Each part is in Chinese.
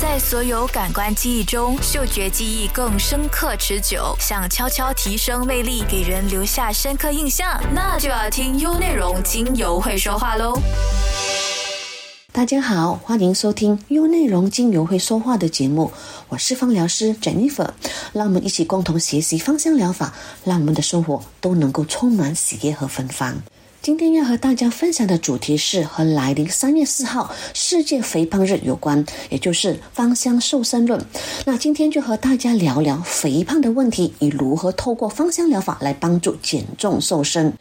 在所有感官记忆中，嗅觉记忆更深刻持久。想悄悄提升魅力，给人留下深刻印象，那就要听优内容精油会说话喽。大家好，欢迎收听优内容精油会说话的节目，我是芳疗师 Jennifer，让我们一起共同学习芳香疗法，让我们的生活都能够充满喜悦和芬芳。今天要和大家分享的主题是和来临三月四号世界肥胖日有关，也就是芳香瘦身论。那今天就和大家聊聊肥胖的问题，以如何透过芳香疗法来帮助减重瘦身。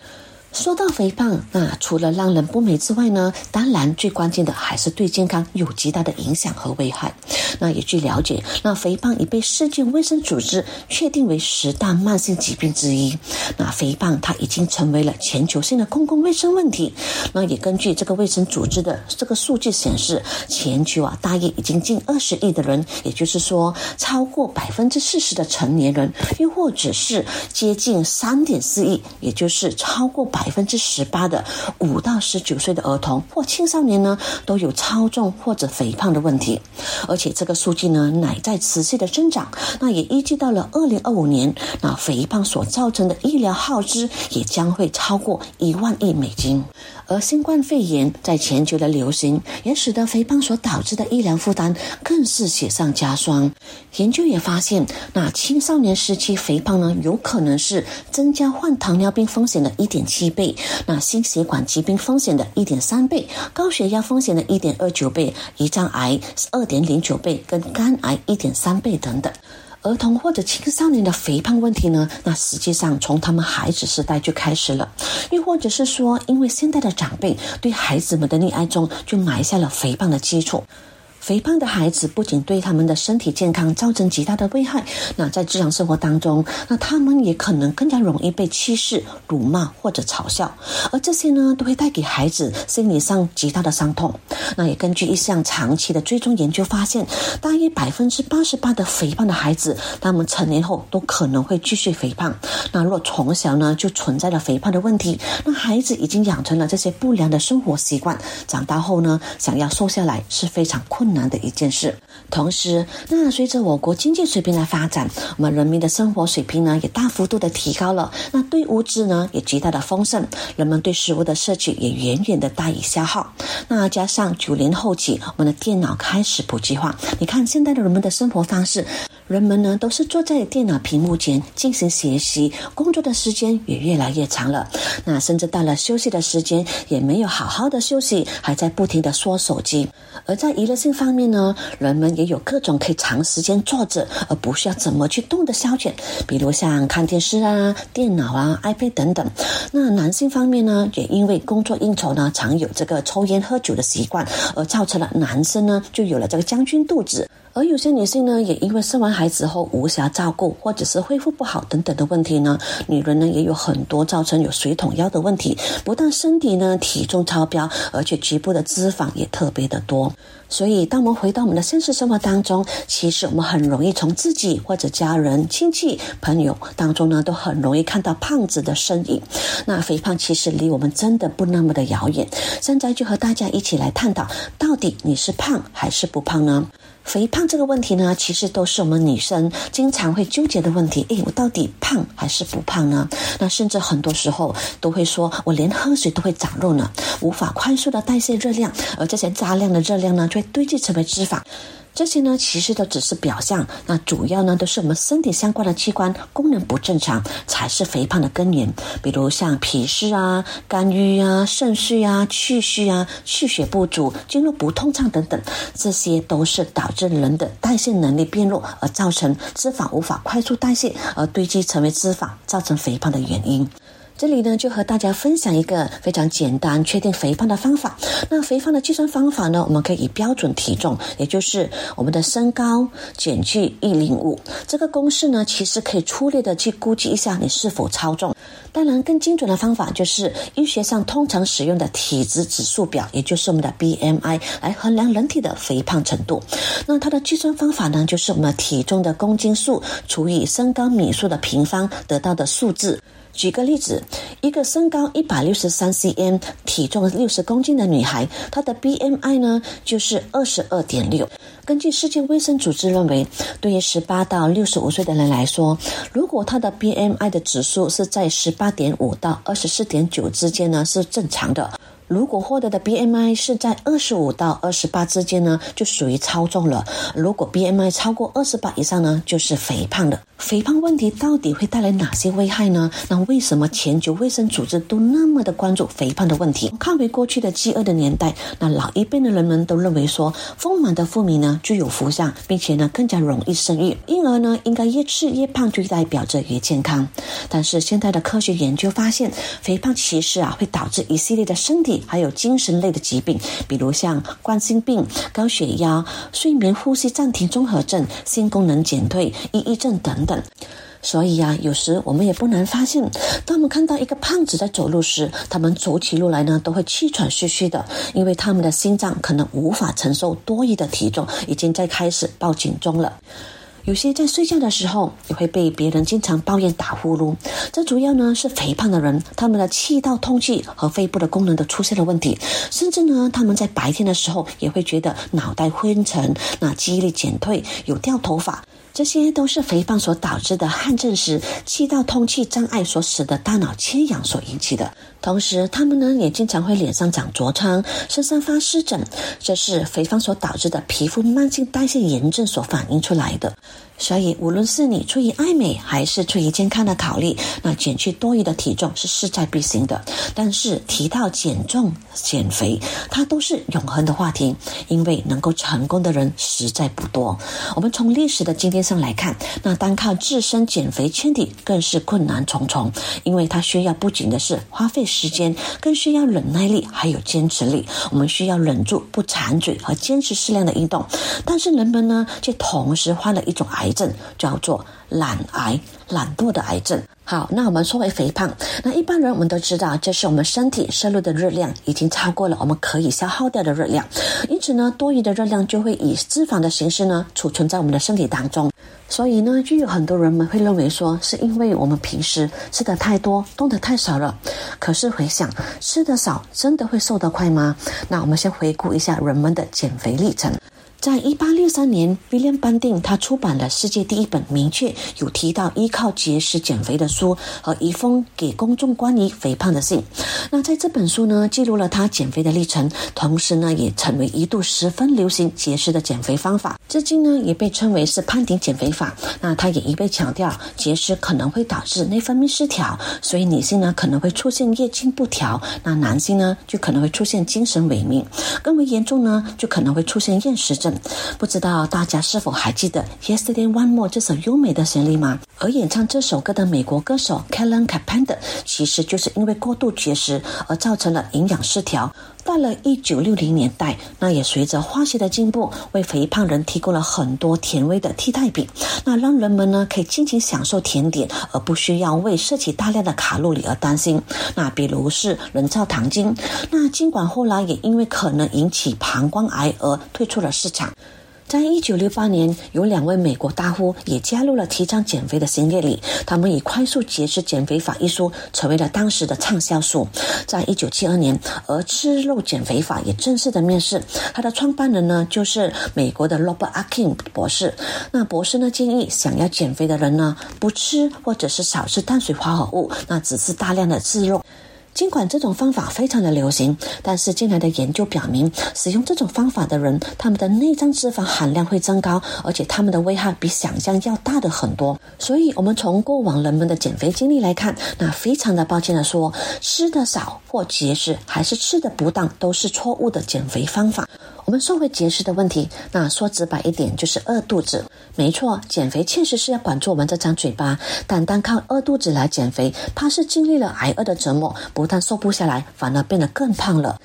说到肥胖，那除了让人不美之外呢，当然最关键的还是对健康有极大的影响和危害。那也据了解，那肥胖已被世界卫生组织确定为十大慢性疾病之一。那肥胖它已经成为了全球性的公共卫生问题。那也根据这个卫生组织的这个数据显示，全球啊大约已经近二十亿的人，也就是说超过百分之四十的成年人，又或者是接近三点四亿，也就是超过百。百分之十八的五到十九岁的儿童或青少年呢，都有超重或者肥胖的问题，而且这个数据呢，乃在持续的增长。那也预计到了二零二五年，那肥胖所造成的医疗耗资也将会超过一万亿美金。而新冠肺炎在全球的流行，也使得肥胖所导致的医疗负担更是雪上加霜。研究也发现，那青少年时期肥胖呢，有可能是增加患糖尿病风险的一点七倍，那心血管疾病风险的一点三倍，高血压风险的一点二九倍，胰脏癌二点零九倍，跟肝癌一点三倍等等。儿童或者青少年的肥胖问题呢？那实际上从他们孩子时代就开始了，又或者是说，因为现在的长辈对孩子们的溺爱中就埋下了肥胖的基础。肥胖的孩子不仅对他们的身体健康造成极大的危害，那在日常生活当中，那他们也可能更加容易被歧视、辱骂或者嘲笑，而这些呢，都会带给孩子心理上极大的伤痛。那也根据一项长期的追踪研究发现，大约百分之八十八的肥胖的孩子，他们成年后都可能会继续肥胖。那若从小呢就存在了肥胖的问题，那孩子已经养成了这些不良的生活习惯，长大后呢，想要瘦下来是非常困。难难的一件事。同时，那随着我国经济水平的发展，我们人民的生活水平呢也大幅度的提高了。那对物质呢也极大的丰盛，人们对食物的摄取也远远的大于消耗。那加上九零后起，我们的电脑开始普及化。你看，现在的人们的生活方式，人们呢都是坐在电脑屏幕前进行学习，工作的时间也越来越长了。那甚至到了休息的时间，也没有好好的休息，还在不停的刷手机。而在娱乐性方面呢，人们也有各种可以长时间坐着而不需要怎么去动的消遣，比如像看电视啊、电脑啊、iPad 等等。那男性方面呢，也因为工作应酬呢，常有这个抽烟喝酒的习惯，而造成了男生呢就有了这个将军肚子。而有些女性呢，也因为生完孩子后无暇照顾，或者是恢复不好等等的问题呢，女人呢也有很多造成有水桶腰的问题，不但身体呢体重超标，而且局部的脂肪也特别的多。所以，当我们回到我们的现实生活当中，其实我们很容易从自己或者家人、亲戚、朋友当中呢，都很容易看到胖子的身影。那肥胖其实离我们真的不那么的遥远。现在就和大家一起来探讨，到底你是胖还是不胖呢？肥胖这个问题呢，其实都是我们女生经常会纠结的问题。诶，我到底胖还是不胖呢？那甚至很多时候都会说，我连喝水都会长肉呢，无法快速的代谢热量，而这些大量的热量呢，就会堆积成为脂肪。这些呢，其实都只是表象，那主要呢，都是我们身体相关的器官功能不正常，才是肥胖的根源。比如像脾湿啊、肝郁啊、肾虚啊、气虚啊、气血不足、经络不通畅等等，这些都是导致人的代谢能力变弱，而造成脂肪无法快速代谢，而堆积成为脂肪，造成肥胖的原因。这里呢，就和大家分享一个非常简单确定肥胖的方法。那肥胖的计算方法呢，我们可以以标准体重，也就是我们的身高减去一零五这个公式呢，其实可以粗略的去估计一下你是否超重。当然，更精准的方法就是医学上通常使用的体质指数表，也就是我们的 BMI 来衡量人体的肥胖程度。那它的计算方法呢，就是我们体重的公斤数除以身高米数的平方得到的数字。举个例子，一个身高一百六十三 cm、体重六十公斤的女孩，她的 BMI 呢就是二十二点六。根据世界卫生组织认为，对于十八到六十五岁的人来说，如果她的 BMI 的指数是在十八点五到二十四点九之间呢，是正常的。如果获得的 BMI 是在二十五到二十八之间呢，就属于超重了；如果 BMI 超过二十八以上呢，就是肥胖了。肥胖问题到底会带来哪些危害呢？那为什么全球卫生组织都那么的关注肥胖的问题？看回过去的饥饿的年代，那老一辈的人们都认为说，丰满的妇女呢具有福相，并且呢更加容易生育，因而呢应该越吃越胖，就代表着越健康。但是现在的科学研究发现，肥胖其实啊会导致一系列的身体。还有精神类的疾病，比如像冠心病、高血压、睡眠呼吸暂停综合症、性功能减退、抑郁症等等。所以呀，有时我们也不难发现，当我们看到一个胖子在走路时，他们走起路来呢都会气喘吁吁的，因为他们的心脏可能无法承受多余的体重，已经在开始报警钟了。有些在睡觉的时候也会被别人经常抱怨打呼噜，这主要呢是肥胖的人，他们的气道通气和肺部的功能都出现了问题，甚至呢他们在白天的时候也会觉得脑袋昏沉，那记忆力减退，有掉头发。这些都是肥胖所导致的汗症时气道通气障碍所使得大脑缺氧所引起的。同时，他们呢也经常会脸上长痤疮、身上发湿疹，这是肥胖所导致的皮肤慢性代谢炎症所反映出来的。所以，无论是你出于爱美还是出于健康的考虑，那减去多余的体重是势在必行的。但是，提到减重、减肥，它都是永恒的话题，因为能够成功的人实在不多。我们从历史的经验上来看，那单靠自身减肥身体更是困难重重，因为它需要不仅的是花费时间，更需要忍耐力还有坚持力。我们需要忍住不馋嘴和坚持适量的运动，但是人们呢，却同时患了一种癌。症叫做懒癌，懒惰的癌症。好，那我们说回肥胖，那一般人我们都知道，这是我们身体摄入的热量已经超过了我们可以消耗掉的热量，因此呢，多余的热量就会以脂肪的形式呢储存在我们的身体当中。所以呢，就有很多人们会认为说，是因为我们平时吃的太多，动的太少了。可是回想，吃的少真的会瘦得快吗？那我们先回顾一下人们的减肥历程。在一八六三年，威廉班定他出版了世界第一本明确有提到依靠节食减肥的书和一封给公众关于肥胖的信。那在这本书呢，记录了他减肥的历程，同时呢，也成为一度十分流行节食的减肥方法。至今呢，也被称为是潘婷减肥法。那他也一被强调，节食可能会导致内分泌失调，所以女性呢可能会出现月经不调，那男性呢就可能会出现精神萎靡，更为严重呢就可能会出现厌食症。不知道大家是否还记得《Yesterday One More》这首优美的旋律吗？而演唱这首歌的美国歌手 Kellen Carpenter，其实就是因为过度节食而造成了营养失调。到了一九六零年代，那也随着化学的进步，为肥胖人提供了很多甜味的替代品，那让人们呢可以尽情享受甜点，而不需要为摄取大量的卡路里而担心。那比如是人造糖精，那尽管后来也因为可能引起膀胱癌而退出了市场。在一九六八年，有两位美国大夫也加入了提倡减肥的行列里。他们以《快速节食减肥法》一书成为了当时的畅销书。在一九七二年，而吃肉减肥法也正式的面世。它的创办人呢，就是美国的 Robert Akin 博士。那博士呢，建议想要减肥的人呢，不吃或者是少吃碳水化合物，那只吃大量的自肉。尽管这种方法非常的流行，但是近来的研究表明，使用这种方法的人，他们的内脏脂肪含量会增高，而且他们的危害比想象要大的很多。所以，我们从过往人们的减肥经历来看，那非常的抱歉的说，吃的少或节食还是吃的不当，都是错误的减肥方法。我们说回节食的问题，那说直白一点就是饿肚子。没错，减肥确实是要管住我们这张嘴巴，但单靠饿肚子来减肥，怕是经历了挨饿的折磨，不但瘦不下来，反而变得更胖了。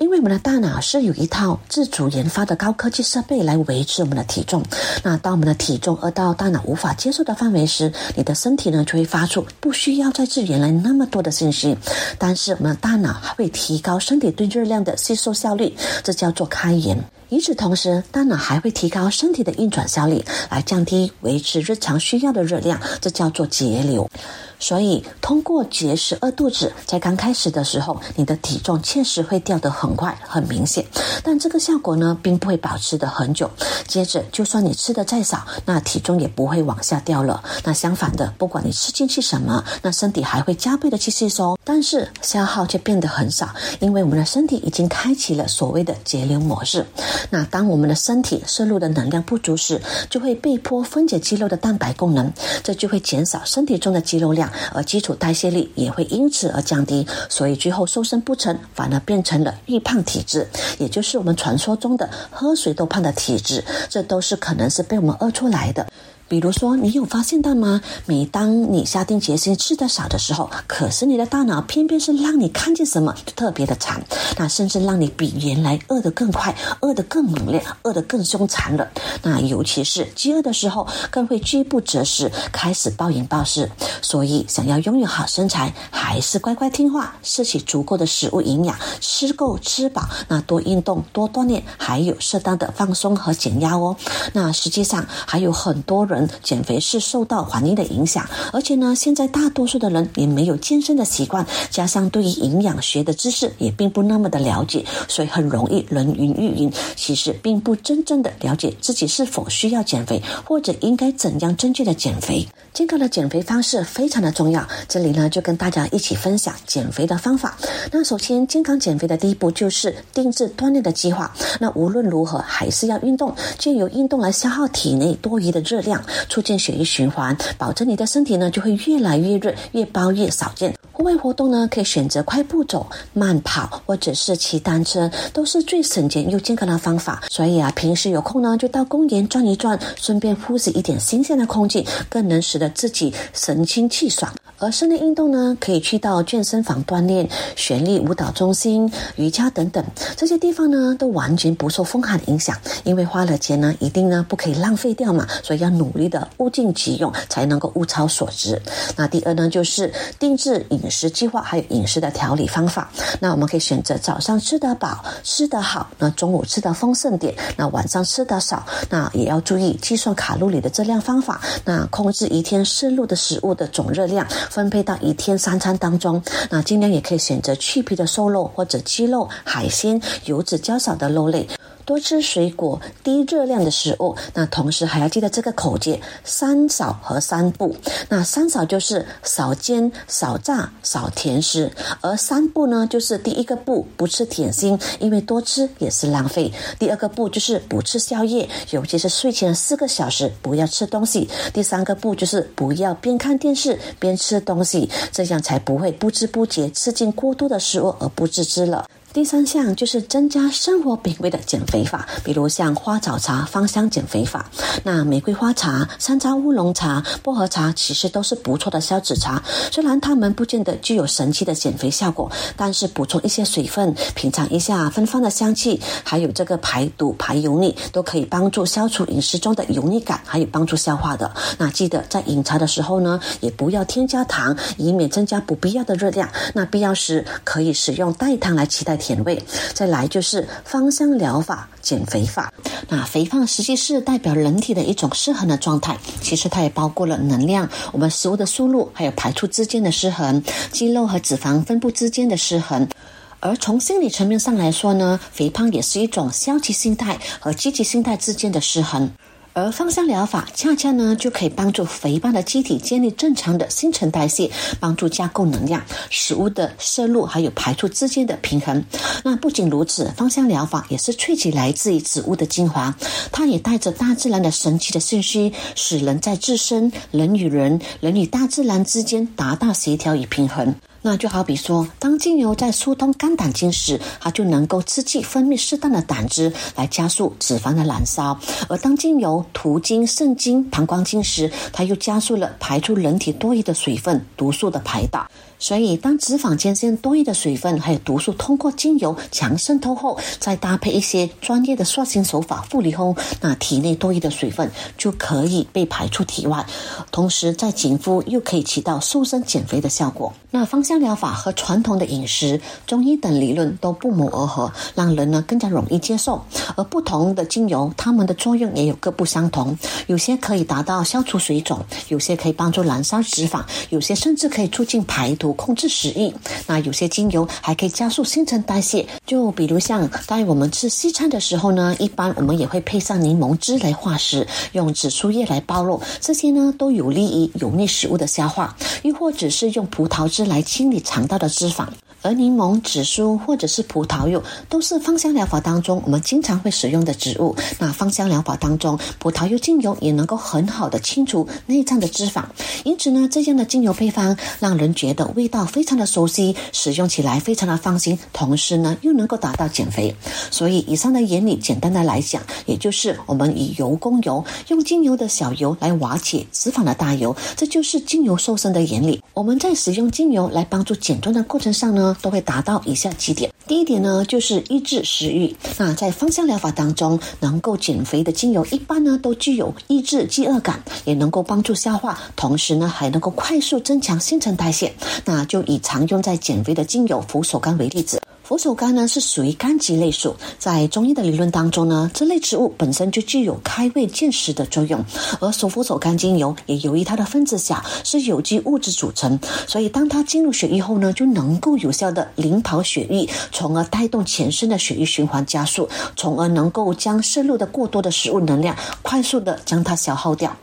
因为我们的大脑是有一套自主研发的高科技设备来维持我们的体重。那当我们的体重饿到大脑无法接受的范围时，你的身体呢就会发出不需要再吃原来那么多的信息。但是我们的大脑还会提高身体对热量的吸收效率，这叫做开源。与此同时，大脑还会提高身体的运转效率，来降低维持日常需要的热量，这叫做节流。所以，通过节食饿肚子，在刚开始的时候，你的体重确实会掉得很快、很明显。但这个效果呢，并不会保持的很久。接着，就算你吃的再少，那体重也不会往下掉了。那相反的，不管你吃进去什么，那身体还会加倍的去吸收，但是消耗却变得很少，因为我们的身体已经开启了所谓的节流模式。那当我们的身体摄入的能量不足时，就会被迫分解肌肉的蛋白功能，这就会减少身体中的肌肉量。而基础代谢率也会因此而降低，所以最后瘦身不成，反而变成了易胖体质，也就是我们传说中的喝水都胖的体质。这都是可能是被我们饿出来的。比如说，你有发现到吗？每当你下定决心吃的少的时候，可是你的大脑偏偏是让你看见什么就特别的馋，那甚至让你比原来饿得更快，饿得更猛烈，饿得更凶残了。那尤其是饥饿的时候，更会饥不择食，开始暴饮暴食。所以，想要拥有好身材，还是乖乖听话，摄取足够的食物营养，吃够吃饱，那多运动，多锻炼，还有适当的放松和减压哦。那实际上还有很多人。减肥是受到环境的影响，而且呢，现在大多数的人也没有健身的习惯，加上对于营养学的知识也并不那么的了解，所以很容易人云亦云。其实并不真正的了解自己是否需要减肥，或者应该怎样正确的减肥。健康的减肥方式非常的重要，这里呢就跟大家一起分享减肥的方法。那首先，健康减肥的第一步就是定制锻炼的计划。那无论如何还是要运动，就由运动来消耗体内多余的热量。促进血液循环，保证你的身体呢就会越来越热，越包越少见。户外活动呢，可以选择快步走、慢跑，或者是骑单车，都是最省钱又健康的方法。所以啊，平时有空呢，就到公园转一转，顺便呼吸一点新鲜的空气，更能使得自己神清气爽。而室内运动呢，可以去到健身房锻炼、旋律舞蹈中心、瑜伽等等这些地方呢，都完全不受风寒的影响。因为花了钱呢，一定呢不可以浪费掉嘛，所以要努的物尽其用，才能够物超所值。那第二呢，就是定制饮食计划，还有饮食的调理方法。那我们可以选择早上吃得饱、吃得好，那中午吃的丰盛点，那晚上吃的少。那也要注意计算卡路里的质量方法，那控制一天摄入的食物的总热量。分配到一天三餐当中，那尽量也可以选择去皮的瘦肉或者鸡肉、海鲜、油脂较少的肉类。多吃水果、低热量的食物。那同时还要记得这个口诀：三少和三不。那三少就是少煎、少炸、少甜食；而三不呢，就是第一个不不吃甜心，因为多吃也是浪费；第二个不就是不吃宵夜，尤其是睡前四个小时不要吃东西；第三个不就是不要边看电视边吃东西，这样才不会不知不觉吃进过多的食物而不自知了。第三项就是增加生活品味的减肥法，比如像花草茶芳香减肥法。那玫瑰花茶、山楂乌龙茶、薄荷茶其实都是不错的消脂茶。虽然它们不见得具有神奇的减肥效果，但是补充一些水分，品尝一下芬芳的香气，还有这个排毒排油腻，都可以帮助消除饮食中的油腻感，还有帮助消化的。那记得在饮茶的时候呢，也不要添加糖，以免增加不必要的热量。那必要时可以使用代糖来取代。甜味，再来就是芳香疗法、减肥法。那肥胖实际是代表人体的一种失衡的状态，其实它也包括了能量、我们食物的输入还有排出之间的失衡，肌肉和脂肪分布之间的失衡。而从心理层面上来说呢，肥胖也是一种消极心态和积极心态之间的失衡。而芳香疗法恰恰呢，就可以帮助肥胖的机体建立正常的新陈代谢，帮助加工能量、食物的摄入还有排出之间的平衡。那不仅如此，芳香疗法也是萃取来自于植物的精华，它也带着大自然的神奇的信息，使人在自身、人与人、人与大自然之间达到协调与平衡。那就好比说，当精油在疏通肝胆经时，它就能够刺激分泌适当的胆汁，来加速脂肪的燃烧；而当精油途经肾经、膀胱经时，它又加速了排出人体多余的水分、毒素的排导。所以，当脂肪间线多余的水分还有毒素通过精油强渗透后，再搭配一些专业的刷新手法护理后，那体内多余的水分就可以被排出体外，同时在紧肤又可以起到瘦身减肥的效果。那芳。香疗法和传统的饮食、中医等理论都不谋而合，让人呢更加容易接受。而不同的精油，它们的作用也有各不相同。有些可以达到消除水肿，有些可以帮助燃烧脂肪，有些甚至可以促进排毒、控制食欲。那有些精油还可以加速新陈代谢。就比如像在我们吃西餐的时候呢，一般我们也会配上柠檬汁来化食，用紫苏叶来包肉，这些呢都有利于油腻食物的消化。又或者是用葡萄汁来清理肠道的脂肪。而柠檬、紫苏或者是葡萄柚都是芳香疗法当中我们经常会使用的植物。那芳香疗法当中，葡萄柚精油也能够很好的清除内脏的脂肪。因此呢，这样的精油配方让人觉得味道非常的熟悉，使用起来非常的放心，同时呢又能够达到减肥。所以以上的原理，简单的来讲，也就是我们以油攻油，用精油的小油来瓦解脂肪的大油，这就是精油瘦身的原理。我们在使用精油来帮助减重的过程上呢。都会达到以下几点。第一点呢，就是抑制食欲。那在芳香疗法当中，能够减肥的精油一般呢都具有抑制饥饿感，也能够帮助消化，同时呢还能够快速增强新陈代谢。那就以常用在减肥的精油佛手柑为例子。佛手柑呢是属于柑橘类属，在中医的理论当中呢，这类植物本身就具有开胃健食的作用。而熟佛手柑精油也由于它的分子小，是有机物质组成，所以当它进入血液后呢，就能够有效的领跑血液，从而带动全身的血液循环加速，从而能够将摄入的过多的食物能量快速的将它消耗掉。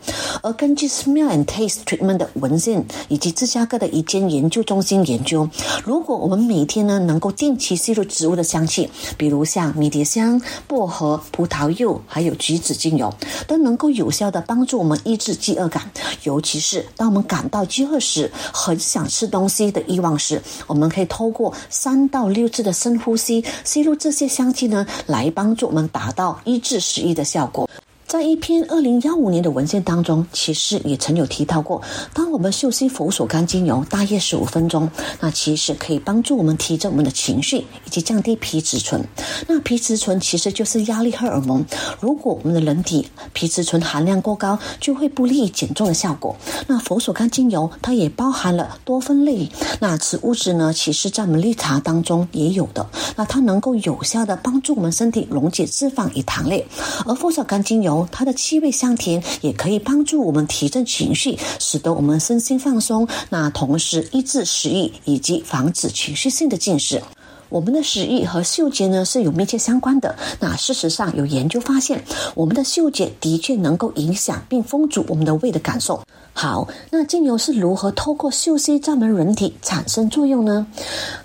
而根据 Smell and Taste Treatment 的文献以及芝加哥的一间研究中心研究，如果我们每天呢能够定期吸入植物的香气，比如像迷迭香、薄荷、葡萄柚，还有橘子精油，都能够有效的帮助我们抑制饥饿感。尤其是当我们感到饥饿时，很想吃东西的欲望时，我们可以透过三到六次的深呼吸，吸入这些香气呢，来帮助我们达到抑制食欲的效果。在一篇二零幺五年的文献当中，其实也曾有提到过，当我们嗅吸佛手柑精油大约十五分钟，那其实可以帮助我们提振我们的情绪，以及降低皮质醇。那皮质醇其实就是压力荷尔蒙，如果我们的人体皮质醇含量过高，就会不利于减重的效果。那佛手柑精油它也包含了多酚类，那此物质呢，其实在我们绿茶当中也有的。那它能够有效的帮助我们身体溶解脂肪与糖类，而佛手柑精油它的气味香甜，也可以帮助我们提振情绪，使得我们身心放松。那同时抑制食欲，以及防止情绪性的进食。我们的食欲和嗅觉呢是有密切相关的。那事实上有研究发现，我们的嗅觉的确能够影响并封住我们的胃的感受。好，那精油是如何透过嗅吸在我们人体产生作用呢？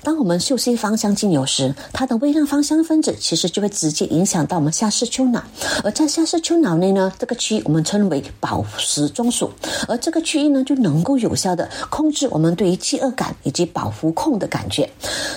当我们嗅吸芳香精油时，它的微量芳香分子其实就会直接影响到我们下视丘脑。而在下视丘脑内呢，这个区域我们称为饱食中枢，而这个区域呢就能够有效的控制我们对于饥饿感以及饱腹控的感觉。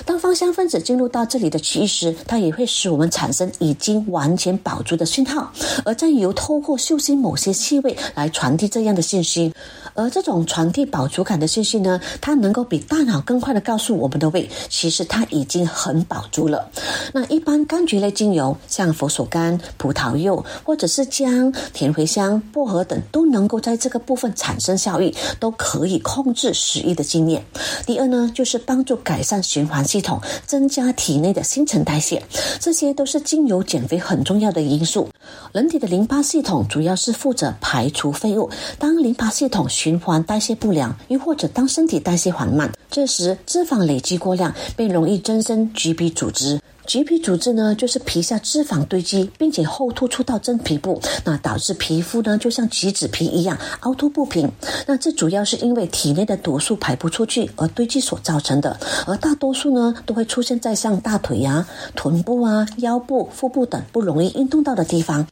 当芳香分子进入到这里的区域时，它也会使我们产生已经完全饱足的信号，而再由透过嗅吸某些气味来传递这样的信息。而这种传递饱足感的信息呢，它能够比大脑更快的告诉我们的胃，其实它已经很饱足了。那一般柑橘类精油，像佛手柑、葡萄柚，或者是姜、甜茴香、薄荷等，都能够在这个部分产生效益，都可以控制食欲的经验。第二呢，就是帮助改善循环系统，增增加体内的新陈代谢，这些都是精油减肥很重要的因素。人体的淋巴系统主要是负责排除废物，当淋巴系统循环代谢不良，又或者当身体代谢缓慢，这时脂肪累积过量，便容易增生橘皮组织。橘皮组织呢，就是皮下脂肪堆积，并且后突出到真皮部，那导致皮肤呢就像橘子皮一样凹凸不平。那这主要是因为体内的毒素排不出去而堆积所造成的，而大多数呢都会出现在像大腿呀、臀部啊、腰部、腹部等不容易运动到的地方。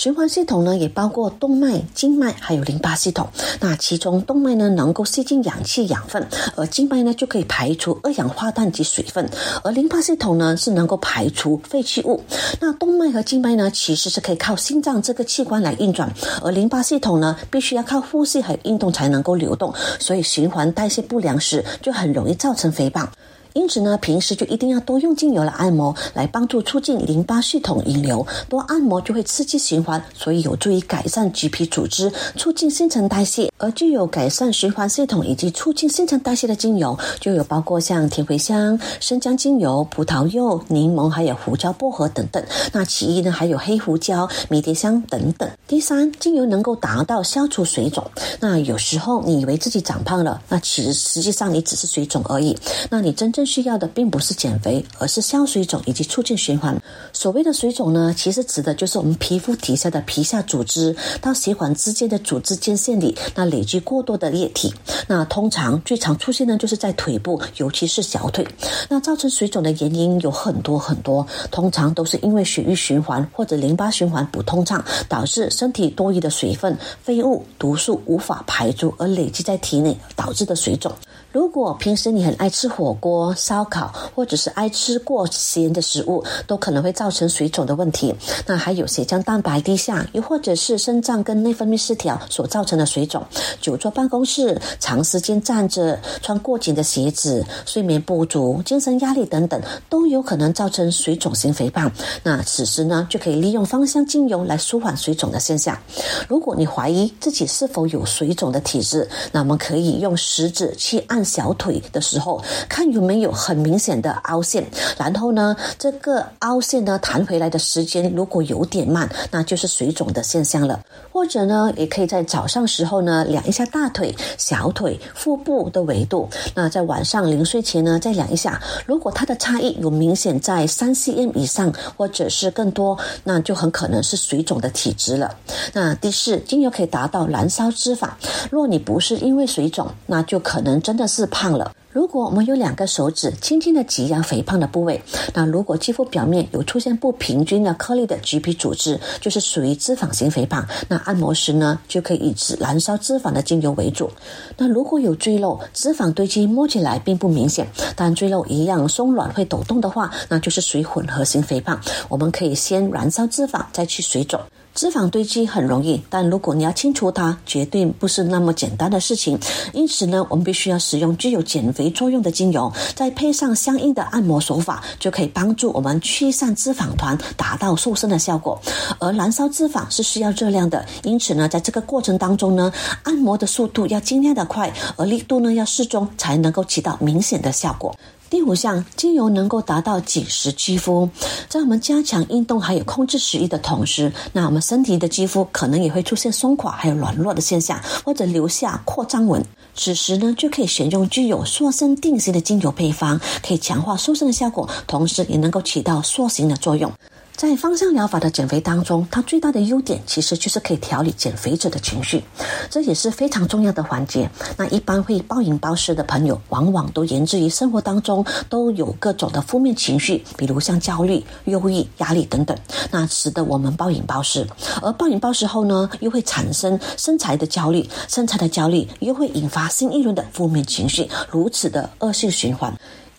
循环系统呢，也包括动脉、静脉，还有淋巴系统。那其中动脉呢，能够吸进氧气、养分；而静脉呢，就可以排出二氧化碳及水分；而淋巴系统呢，是能够排出废弃物。那动脉和静脉呢，其实是可以靠心脏这个器官来运转；而淋巴系统呢，必须要靠呼吸还有运动才能够流动。所以循环代谢不良时，就很容易造成肥胖。因此呢，平时就一定要多用精油来按摩，来帮助促进淋巴系统引流。多按摩就会刺激循环，所以有助于改善橘皮组织，促进新陈代谢。而具有改善循环系统以及促进新陈代谢的精油，就有包括像甜茴香、生姜精油、葡萄柚、柠檬，还有胡椒薄荷等等。那其一呢，还有黑胡椒、迷迭香等等。第三，精油能够达到消除水肿。那有时候你以为自己长胖了，那其实实际上你只是水肿而已。那你真正更需要的并不是减肥，而是消水肿以及促进循环。所谓的水肿呢，其实指的就是我们皮肤底下的皮下组织到血管之间的组织间线里，那累积过多的液体。那通常最常出现呢，就是在腿部，尤其是小腿。那造成水肿的原因有很多很多，通常都是因为血液循环或者淋巴循环不通畅，导致身体多余的水分、废物、毒素无法排出而累积在体内，导致的水肿。如果平时你很爱吃火锅、烧烤，或者是爱吃过咸的食物，都可能会造成水肿的问题。那还有血浆蛋白低下，又或者是肾脏跟内分泌失调所造成的水肿。久坐办公室、长时间站着、穿过紧的鞋子、睡眠不足、精神压力等等，都有可能造成水肿型肥胖。那此时呢，就可以利用芳香精油来舒缓水肿的现象。如果你怀疑自己是否有水肿的体质，那我们可以用食指去按。小腿的时候，看有没有很明显的凹陷，然后呢，这个凹陷呢弹回来的时间如果有点慢，那就是水肿的现象了。或者呢，也可以在早上时候呢量一下大腿、小腿、腹部的维度。那在晚上临睡前呢再量一下，如果它的差异有明显在三 cm 以上，或者是更多，那就很可能是水肿的体质了。那第四，精油可以达到燃烧脂肪。若你不是因为水肿，那就可能真的是胖了。如果我们有两个手指轻轻的挤压肥胖的部位，那如果肌肤表面有出现不平均的颗粒的橘皮组织，就是属于脂肪型肥胖。那按摩时呢，就可以以脂燃烧脂肪的精油为主。那如果有赘肉，脂肪堆积摸起来并不明显，但赘肉一样松软会抖动的话，那就是属于混合型肥胖。我们可以先燃烧脂肪，再去水肿。脂肪堆积很容易，但如果你要清除它，绝对不是那么简单的事情。因此呢，我们必须要使用具有减肥作用的精油，再配上相应的按摩手法，就可以帮助我们驱散脂肪团，达到瘦身的效果。而燃烧脂肪是需要热量的，因此呢，在这个过程当中呢，按摩的速度要尽量的快，而力度呢要适中，才能够起到明显的效果。第五项，精油能够达到紧实肌肤，在我们加强运动还有控制食欲的同时，那我们身体的肌肤可能也会出现松垮还有软弱的现象，或者留下扩张纹。此时呢，就可以选用具有塑身定型的精油配方，可以强化塑身的效果，同时也能够起到塑形的作用。在芳香疗法的减肥当中，它最大的优点其实就是可以调理减肥者的情绪，这也是非常重要的环节。那一般会暴饮暴食的朋友，往往都源自于生活当中都有各种的负面情绪，比如像焦虑、忧郁、压力等等，那使得我们暴饮暴食。而暴饮暴食后呢，又会产生身材的焦虑，身材的焦虑又会引发新一轮的负面情绪，如此的恶性循环。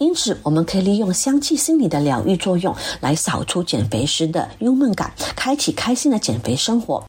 因此，我们可以利用香气心理的疗愈作用，来扫除减肥时的郁闷感，开启开心的减肥生活。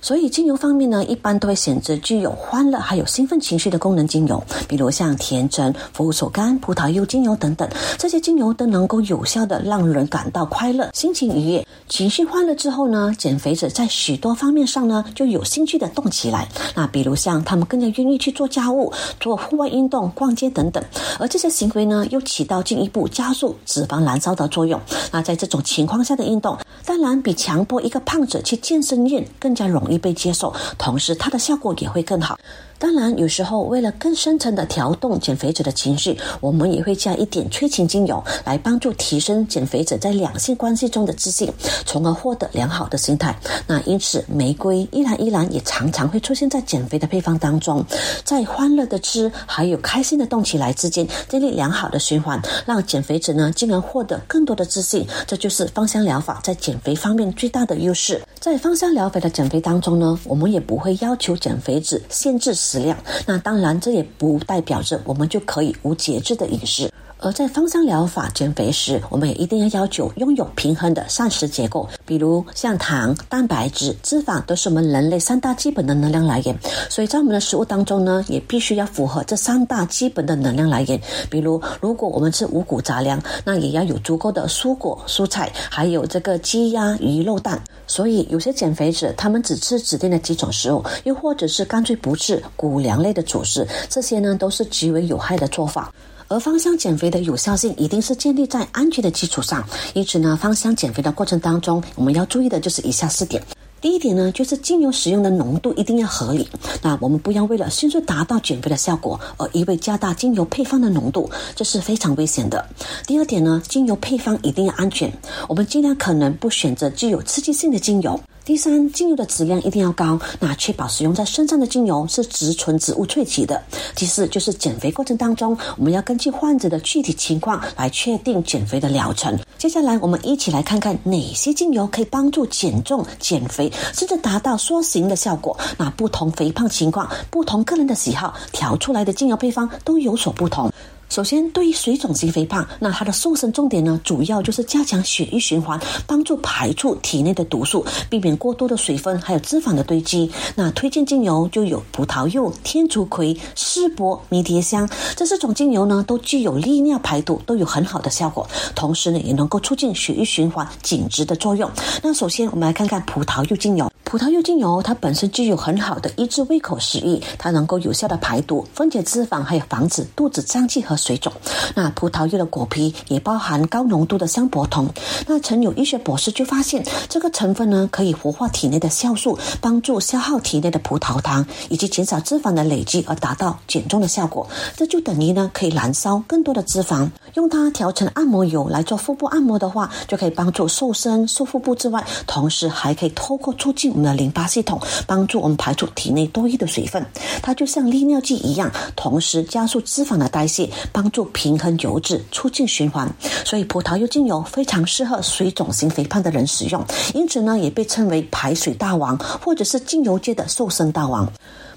所以精油方面呢，一般都会选择具有欢乐还有兴奋情绪的功能精油，比如像甜橙、佛手柑、葡萄柚精油等等，这些精油都能够有效的让人感到快乐、心情愉悦、情绪欢乐之后呢，减肥者在许多方面上呢就有兴趣的动起来。那比如像他们更加愿意去做家务、做户外运动、逛街等等，而这些行为呢又起到进一步加速脂肪燃烧的作用。那在这种情况下的运动，当然比强迫一个胖子去健身院更加容易易被接受，同时它的效果也会更好。当然，有时候为了更深层的调动减肥者的情绪，我们也会加一点催情精油，来帮助提升减肥者在两性关系中的自信，从而获得良好的心态。那因此，玫瑰、依兰依兰也常常会出现在减肥的配方当中，在欢乐的吃还有开心的动起来之间建立良好的循环，让减肥者呢进而获得更多的自信。这就是芳香疗法在减肥方面最大的优势。在芳香疗法的减肥当中呢，我们也不会要求减肥者限制。食量，那当然，这也不代表着我们就可以无节制的饮食。而在芳香疗法减肥时，我们也一定要要求拥有平衡的膳食结构，比如像糖、蛋白质、脂肪都是我们人类三大基本的能量来源。所以在我们的食物当中呢，也必须要符合这三大基本的能量来源。比如，如果我们吃五谷杂粮，那也要有足够的蔬果、蔬菜，还有这个鸡鸭鱼肉蛋。所以，有些减肥者他们只吃指定的几种食物，又或者是干脆不吃谷粮类的主食，这些呢都是极为有害的做法。而芳香减肥的有效性一定是建立在安全的基础上，因此呢，芳香减肥的过程当中，我们要注意的就是以下四点。第一点呢，就是精油使用的浓度一定要合理。那我们不要为了迅速达到减肥的效果，而一味加大精油配方的浓度，这是非常危险的。第二点呢，精油配方一定要安全，我们尽量可能不选择具有刺激性的精油。第三，精油的质量一定要高，那确保使用在身上的精油是植纯植物萃取的。第四，就是减肥过程当中，我们要根据患者的具体情况来确定减肥的疗程。接下来，我们一起来看看哪些精油可以帮助减重、减肥，甚至达到塑形的效果。那不同肥胖情况、不同个人的喜好，调出来的精油配方都有所不同。首先，对于水肿型肥胖，那它的瘦身重点呢，主要就是加强血液循环，帮助排出体内的毒素，避免过多的水分还有脂肪的堆积。那推荐精油就有葡萄柚、天竺葵、丝柏、迷迭香这四种精油呢，都具有利尿排毒，都有很好的效果。同时呢，也能够促进血液循环、紧致的作用。那首先，我们来看看葡萄柚精油。葡萄柚精油它本身具有很好的抑制胃口食欲，它能够有效的排毒、分解脂肪，还有防止肚子胀气和水肿。那葡萄柚的果皮也包含高浓度的香柏酮。那曾有医学博士就发现，这个成分呢可以活化体内的酵素，帮助消耗体内的葡萄糖，以及减少脂肪的累积，而达到减重的效果。这就等于呢可以燃烧更多的脂肪。用它调成按摩油来做腹部按摩的话，就可以帮助瘦身、瘦腹部之外，同时还可以透过促进我们。的淋巴系统帮助我们排出体内多余的水分，它就像利尿剂一样，同时加速脂肪的代谢，帮助平衡油脂，促进循环。所以葡萄柚精油非常适合水肿型肥胖的人使用，因此呢，也被称为排水大王，或者是精油界的瘦身大王。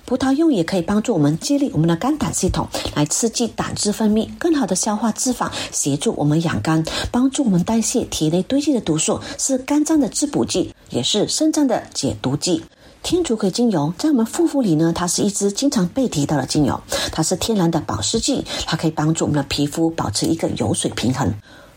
葡萄柚也可以帮助我们激励我们的肝胆系统，来刺激胆汁分泌，更好的消化脂肪，协助我们养肝，帮助我们代谢体内堆积的毒素，是肝脏的滋补剂，也是肾脏的解毒剂。天竺葵精油在我们护肤里呢，它是一支经常被提到的精油，它是天然的保湿剂，它可以帮助我们的皮肤保持一个油水平衡。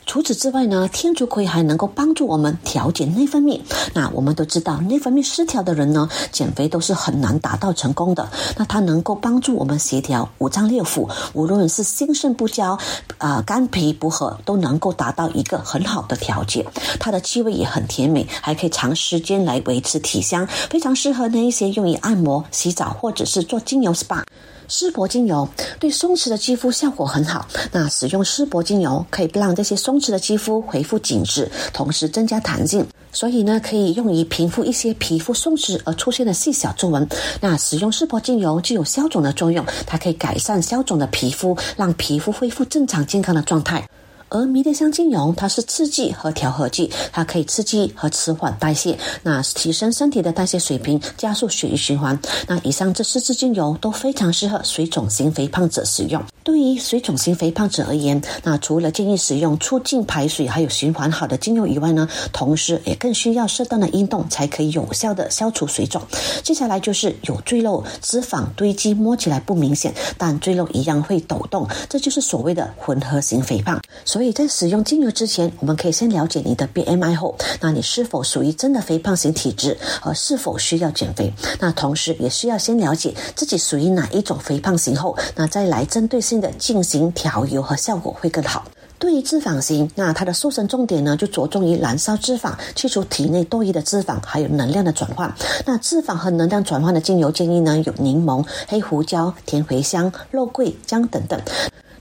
除此之外呢，天竺葵还能够帮助我们调节内分泌。那我们都知道，内分泌失调的人呢，减肥都是很难达到成功的。那它能够帮助我们协调五脏六腑，无论是心肾不交，啊，肝脾不和，都能够达到一个很好的调节。它的气味也很甜美，还可以长时间来维持体香，非常适合那一些用于按摩、洗澡或者是做精油 SPA。丝柏精油对松弛的肌肤效果很好。那使用丝柏精油可以让这些松弛的肌肤恢复紧致，同时增加弹性。所以呢，可以用于平复一些皮肤松弛而出现的细小皱纹。那使用丝柏精油具有消肿的作用，它可以改善消肿的皮肤，让皮肤恢复正常健康的状态。而迷迭香精油，它是刺激和调和剂，它可以刺激和迟缓代谢，那提升身体的代谢水平，加速血液循环。那以上这四支精油都非常适合水肿型肥胖者使用。对于水肿型肥胖者而言，那除了建议使用促进排水还有循环好的精油以外呢，同时也更需要适当的运动，才可以有效的消除水肿。接下来就是有赘肉、脂肪堆积，摸起来不明显，但赘肉一样会抖动，这就是所谓的混合型肥胖。所以在使用精油之前，我们可以先了解你的 BMI 后，那你是否属于真的肥胖型体质，和是否需要减肥？那同时也需要先了解自己属于哪一种肥胖型后，那再来针对性的进行调油和效果会更好。对于脂肪型，那它的瘦身重点呢，就着重于燃烧脂肪，去除体内多余的脂肪，还有能量的转换。那脂肪和能量转换的精油建议呢，有柠檬、黑胡椒、甜茴香、肉桂、姜等等。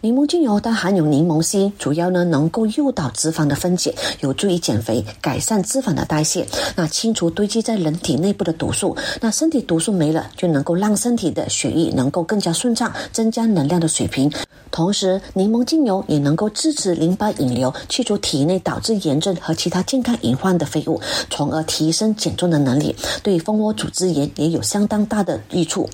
柠檬精油它含有柠檬烯，主要呢能够诱导脂肪的分解，有助于减肥，改善脂肪的代谢，那清除堆积在人体内部的毒素。那身体毒素没了，就能够让身体的血液能够更加顺畅，增加能量的水平。同时，柠檬精油也能够支持淋巴引流，去除体内导致炎症和其他健康隐患的废物，从而提升减重的能力。对蜂窝组织炎也有相当大的益处。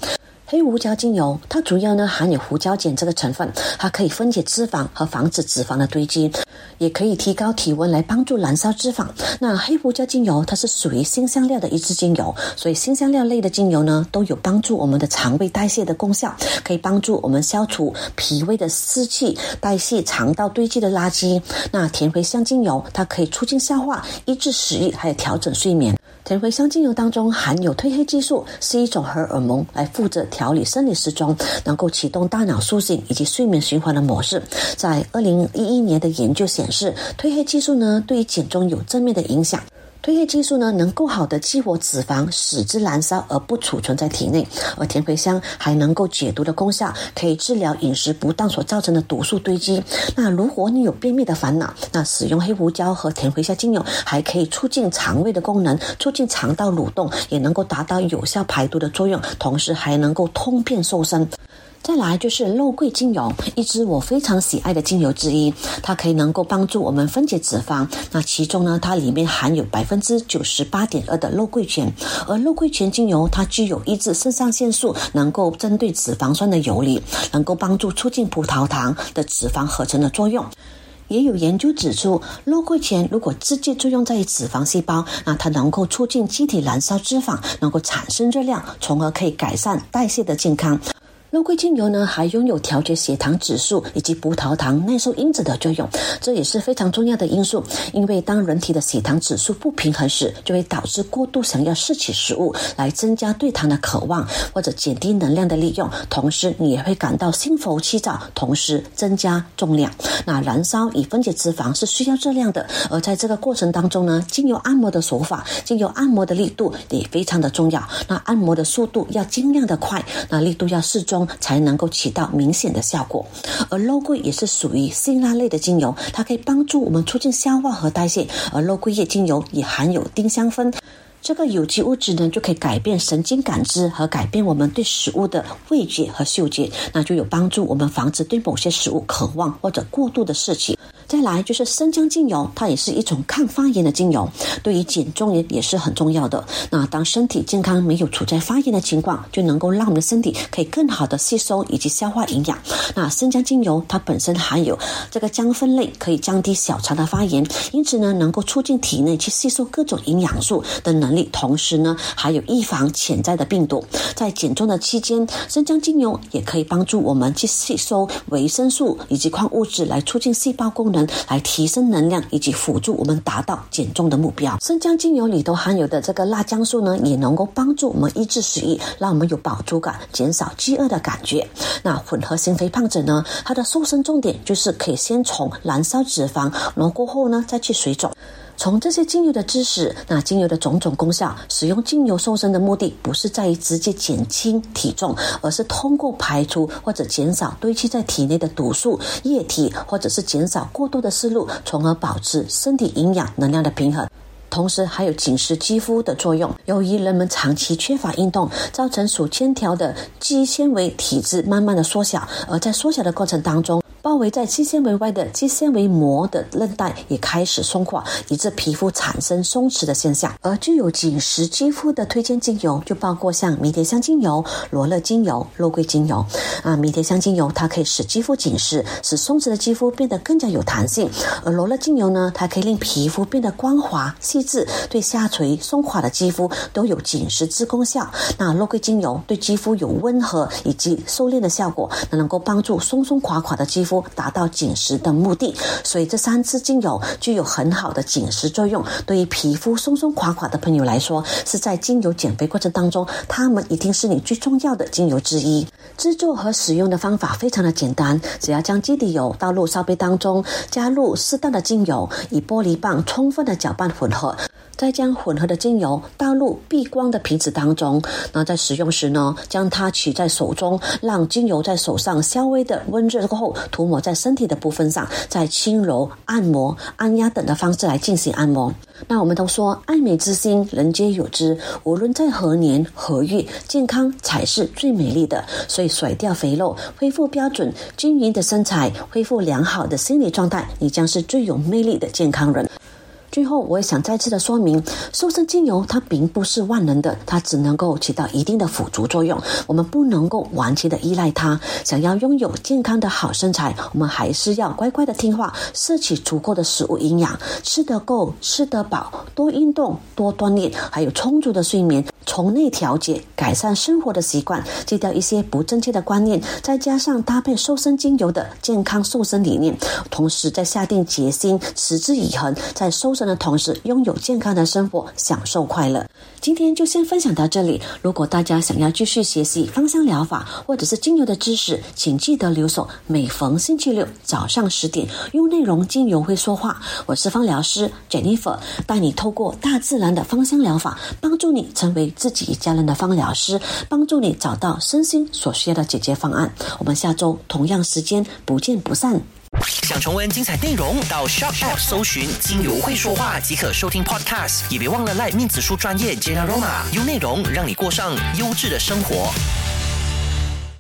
黑胡椒精油它主要呢含有胡椒碱这个成分，它可以分解脂肪和防止脂肪的堆积，也可以提高体温来帮助燃烧脂肪。那黑胡椒精油它是属于新香料的一支精油，所以新香料类的精油呢都有帮助我们的肠胃代谢的功效，可以帮助我们消除脾胃的湿气，代谢肠道堆积的垃圾。那甜茴香精油它可以促进消化、抑制食欲，还有调整睡眠。甜茴香精油当中含有褪黑激素，是一种荷尔蒙，来负责调理生理时钟，能够启动大脑苏醒以及睡眠循环的模式。在二零一一年的研究显示，褪黑激素呢对于减重有正面的影响。褪黑激素呢，能够好的激活脂肪，使之燃烧而不储存在体内。而甜茴香还能够解毒的功效，可以治疗饮食不当所造成的毒素堆积。那如果你有便秘的烦恼，那使用黑胡椒和甜茴香精油，还可以促进肠胃的功能，促进肠道蠕动，也能够达到有效排毒的作用，同时还能够通便瘦身。再来就是肉桂精油，一支我非常喜爱的精油之一。它可以能够帮助我们分解脂肪。那其中呢，它里面含有百分之九十八点二的肉桂醛，而肉桂醛精油它具有抑制肾上腺素，能够针对脂肪酸的游离，能够帮助促进葡萄糖的脂肪合成的作用。也有研究指出，肉桂醛如果直接作用在脂肪细胞，那它能够促进机体燃烧脂肪，能够产生热量，从而可以改善代谢的健康。肉桂精油呢，还拥有调节血糖指数以及葡萄糖耐受因子的作用，这也是非常重要的因素。因为当人体的血糖指数不平衡时，就会导致过度想要摄取食物来增加对糖的渴望，或者减低能量的利用。同时，你也会感到心浮气躁，同时增加重量。那燃烧与分解脂肪是需要热量的，而在这个过程当中呢，精油按摩的手法、精油按摩的力度也非常的重要。那按摩的速度要尽量的快，那力度要适中。才能够起到明显的效果，而肉桂也是属于辛辣类的精油，它可以帮助我们促进消化和代谢，而肉桂叶精油也含有丁香酚，这个有机物质呢就可以改变神经感知和改变我们对食物的味觉和嗅觉，那就有帮助我们防止对某些食物渴望或者过度的摄取。再来就是生姜精油，它也是一种抗发炎的精油，对于减重也也是很重要的。那当身体健康没有处在发炎的情况，就能够让我们的身体可以更好的吸收以及消化营养。那生姜精油它本身含有这个姜酚类，可以降低小肠的发炎，因此呢能够促进体内去吸收各种营养素的能力，同时呢还有预防潜在的病毒。在减重的期间，生姜精油也可以帮助我们去吸收维生素以及矿物质，来促进细胞功能。来提升能量以及辅助我们达到减重的目标。生姜精油里头含有的这个辣姜素呢，也能够帮助我们抑制食欲，让我们有饱足感，减少饥饿的感觉。那混合型肥胖者呢，它的瘦身重点就是可以先从燃烧脂肪，然后过后呢再去水肿。从这些精油的知识，那精油的种种功效，使用精油瘦身的目的不是在于直接减轻体重，而是通过排除或者减少堆积在体内的毒素液体，或者是减少过多的思路，从而保持身体营养能量的平衡。同时还有紧实肌肤的作用。由于人们长期缺乏运动，造成数千条的肌纤维体质慢慢的缩小，而在缩小的过程当中。包围在肌纤维外的肌纤维膜的韧带也开始松垮，以致皮肤产生松弛的现象。而具有紧实肌肤的推荐精油就包括像迷迭香精油、罗勒精油、肉桂精油。啊，迷迭香精油它可以使肌肤紧实，使松弛的肌肤变得更加有弹性；而罗勒精油呢，它可以令皮肤变得光滑细致，对下垂松垮的肌肤都有紧实之功效。那肉桂精油对肌肤有温和以及收敛的效果，那能够帮助松松垮垮的肌肤。达到紧实的目的，所以这三支精油具有很好的紧实作用。对于皮肤松松垮垮的朋友来说，是在精油减肥过程当中，它们一定是你最重要的精油之一。制作和使用的方法非常的简单，只要将基底油倒入烧杯当中，加入适当的精油，以玻璃棒充分的搅拌混合。再将混合的精油倒入避光的瓶子当中，那在使用时呢，将它取在手中，让精油在手上稍微的温热过后，涂抹在身体的部分上，再轻柔按摩、按压等的方式来进行按摩。那我们都说爱美之心，人皆有之，无论在何年何月，健康才是最美丽的。所以甩掉肥肉，恢复标准均匀的身材，恢复良好的心理状态，你将是最有魅力的健康人。最后，我也想再次的说明，瘦身精油它并不是万能的，它只能够起到一定的辅助作用。我们不能够完全的依赖它。想要拥有健康的好身材，我们还是要乖乖的听话，摄取足够的食物营养，吃得够，吃得饱，多运动，多锻炼，还有充足的睡眠。从内调节，改善生活的习惯，戒掉一些不正确的观念，再加上搭配瘦身精油的健康瘦身理念，同时再下定决心，持之以恒，在瘦的同时拥有健康的生活，享受快乐。今天就先分享到这里。如果大家想要继续学习芳香疗法或者是精油的知识，请记得留守。每逢星期六早上十点，用内容精油会说话。我是芳疗师 Jennifer，带你透过大自然的芳香疗法，帮助你成为。自己一家人的芳疗师，帮助你找到身心所需要的解决方案。我们下周同样时间不见不散。想重温精彩内容，到 Shop App 搜寻“精油会说话”即可收听 Podcast。也别忘了赖面子书专业 Jenna Roma，用内容让你过上优质的生活。